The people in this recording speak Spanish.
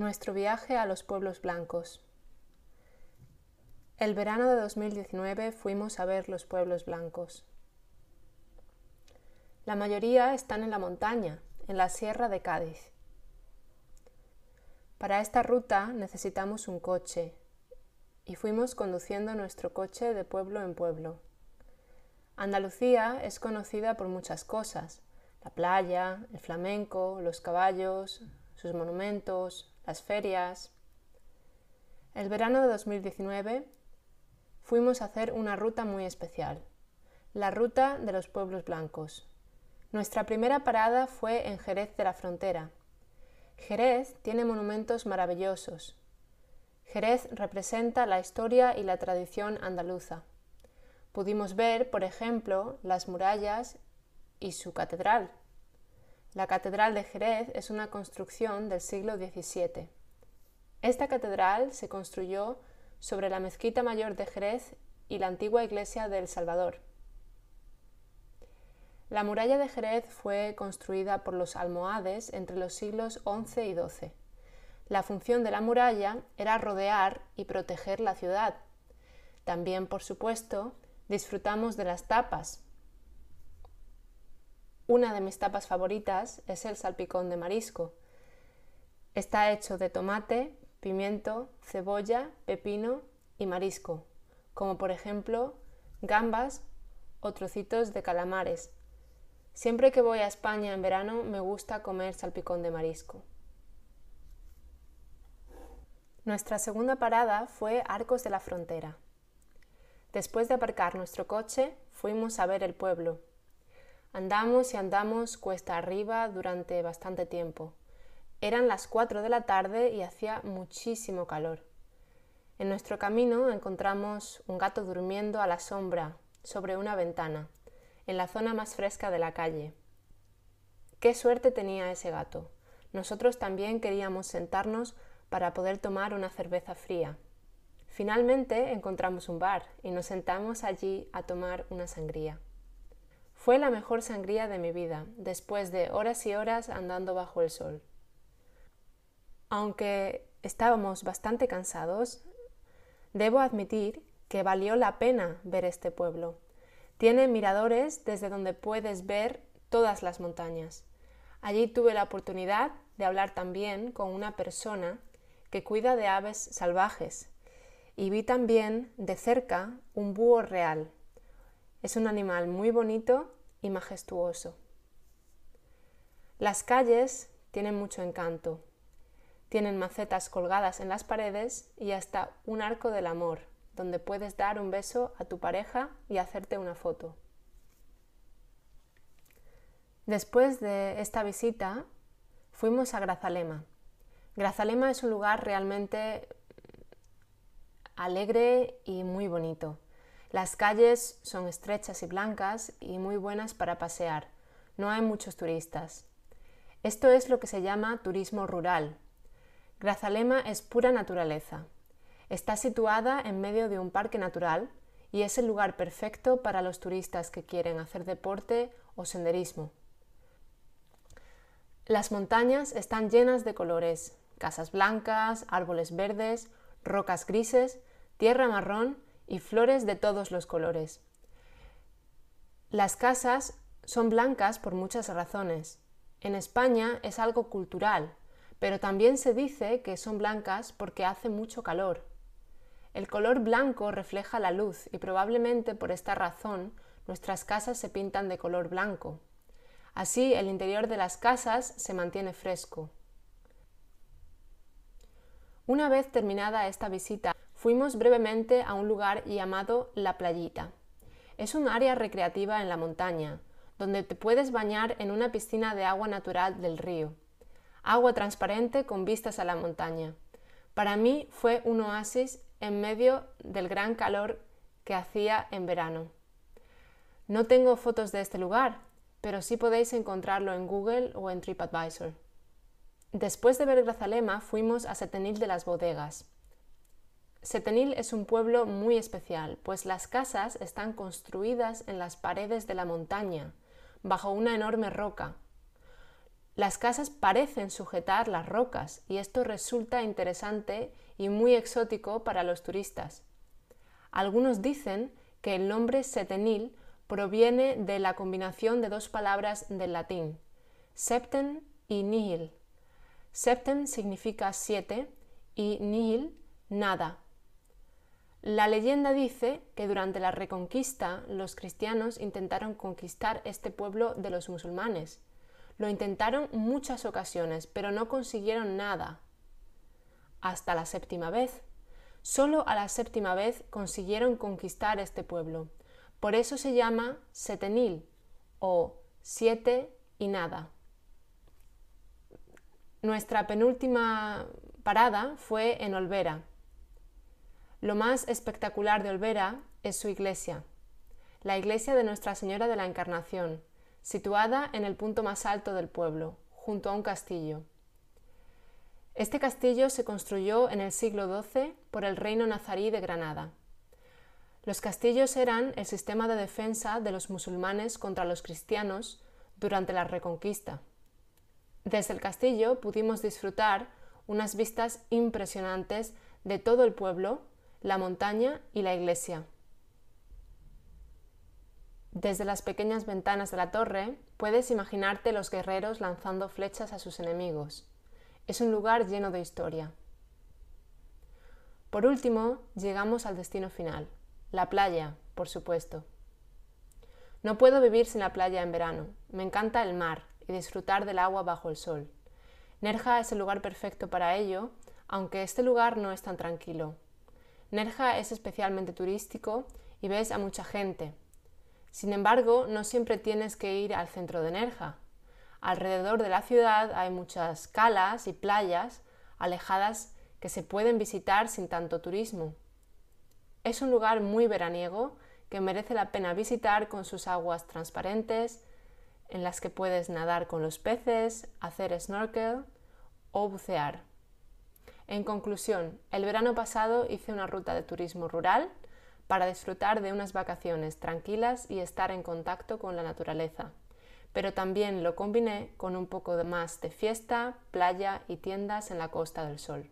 Nuestro viaje a los pueblos blancos. El verano de 2019 fuimos a ver los pueblos blancos. La mayoría están en la montaña, en la Sierra de Cádiz. Para esta ruta necesitamos un coche y fuimos conduciendo nuestro coche de pueblo en pueblo. Andalucía es conocida por muchas cosas, la playa, el flamenco, los caballos, sus monumentos, las ferias. El verano de 2019 fuimos a hacer una ruta muy especial, la ruta de los pueblos blancos. Nuestra primera parada fue en Jerez de la Frontera. Jerez tiene monumentos maravillosos. Jerez representa la historia y la tradición andaluza. Pudimos ver, por ejemplo, las murallas y su catedral, la Catedral de Jerez es una construcción del siglo XVII. Esta catedral se construyó sobre la Mezquita Mayor de Jerez y la antigua iglesia de El Salvador. La muralla de Jerez fue construida por los almohades entre los siglos XI y XII. La función de la muralla era rodear y proteger la ciudad. También, por supuesto, disfrutamos de las tapas, una de mis tapas favoritas es el salpicón de marisco. Está hecho de tomate, pimiento, cebolla, pepino y marisco, como por ejemplo gambas o trocitos de calamares. Siempre que voy a España en verano me gusta comer salpicón de marisco. Nuestra segunda parada fue Arcos de la Frontera. Después de aparcar nuestro coche, fuimos a ver el pueblo, Andamos y andamos cuesta arriba durante bastante tiempo. Eran las cuatro de la tarde y hacía muchísimo calor. En nuestro camino encontramos un gato durmiendo a la sombra sobre una ventana, en la zona más fresca de la calle. Qué suerte tenía ese gato. Nosotros también queríamos sentarnos para poder tomar una cerveza fría. Finalmente encontramos un bar y nos sentamos allí a tomar una sangría. Fue la mejor sangría de mi vida, después de horas y horas andando bajo el sol. Aunque estábamos bastante cansados, debo admitir que valió la pena ver este pueblo. Tiene miradores desde donde puedes ver todas las montañas. Allí tuve la oportunidad de hablar también con una persona que cuida de aves salvajes y vi también de cerca un búho real es un animal muy bonito y majestuoso. Las calles tienen mucho encanto. Tienen macetas colgadas en las paredes y hasta un arco del amor, donde puedes dar un beso a tu pareja y hacerte una foto. Después de esta visita, fuimos a Grazalema. Grazalema es un lugar realmente alegre y muy bonito. Las calles son estrechas y blancas y muy buenas para pasear. No hay muchos turistas. Esto es lo que se llama turismo rural. Grazalema es pura naturaleza. Está situada en medio de un parque natural y es el lugar perfecto para los turistas que quieren hacer deporte o senderismo. Las montañas están llenas de colores, casas blancas, árboles verdes, rocas grises, tierra marrón y flores de todos los colores. Las casas son blancas por muchas razones. En España es algo cultural, pero también se dice que son blancas porque hace mucho calor. El color blanco refleja la luz y probablemente por esta razón nuestras casas se pintan de color blanco. Así el interior de las casas se mantiene fresco. Una vez terminada esta visita, fuimos brevemente a un lugar llamado La Playita. Es un área recreativa en la montaña, donde te puedes bañar en una piscina de agua natural del río. Agua transparente con vistas a la montaña. Para mí fue un oasis en medio del gran calor que hacía en verano. No tengo fotos de este lugar, pero sí podéis encontrarlo en Google o en TripAdvisor. Después de ver Grazalema fuimos a Setenil de las Bodegas, Setenil es un pueblo muy especial, pues las casas están construidas en las paredes de la montaña, bajo una enorme roca. Las casas parecen sujetar las rocas y esto resulta interesante y muy exótico para los turistas. Algunos dicen que el nombre setenil proviene de la combinación de dos palabras del latín, septen y nihil. Septem significa siete y nihil nada. La leyenda dice que durante la Reconquista los cristianos intentaron conquistar este pueblo de los musulmanes. Lo intentaron muchas ocasiones, pero no consiguieron nada. Hasta la séptima vez. Solo a la séptima vez consiguieron conquistar este pueblo. Por eso se llama Setenil o siete y nada. Nuestra penúltima parada fue en Olvera. Lo más espectacular de Olvera es su iglesia, la iglesia de Nuestra Señora de la Encarnación, situada en el punto más alto del pueblo, junto a un castillo. Este castillo se construyó en el siglo XII por el reino nazarí de Granada. Los castillos eran el sistema de defensa de los musulmanes contra los cristianos durante la Reconquista. Desde el castillo pudimos disfrutar unas vistas impresionantes de todo el pueblo, la montaña y la iglesia. Desde las pequeñas ventanas de la torre puedes imaginarte los guerreros lanzando flechas a sus enemigos. Es un lugar lleno de historia. Por último, llegamos al destino final, la playa, por supuesto. No puedo vivir sin la playa en verano. Me encanta el mar, y disfrutar del agua bajo el sol. Nerja es el lugar perfecto para ello, aunque este lugar no es tan tranquilo. Nerja es especialmente turístico y ves a mucha gente. Sin embargo, no siempre tienes que ir al centro de Nerja. Alrededor de la ciudad hay muchas calas y playas alejadas que se pueden visitar sin tanto turismo. Es un lugar muy veraniego que merece la pena visitar con sus aguas transparentes, en las que puedes nadar con los peces, hacer snorkel o bucear. En conclusión, el verano pasado hice una ruta de turismo rural para disfrutar de unas vacaciones tranquilas y estar en contacto con la naturaleza, pero también lo combiné con un poco más de fiesta, playa y tiendas en la Costa del Sol.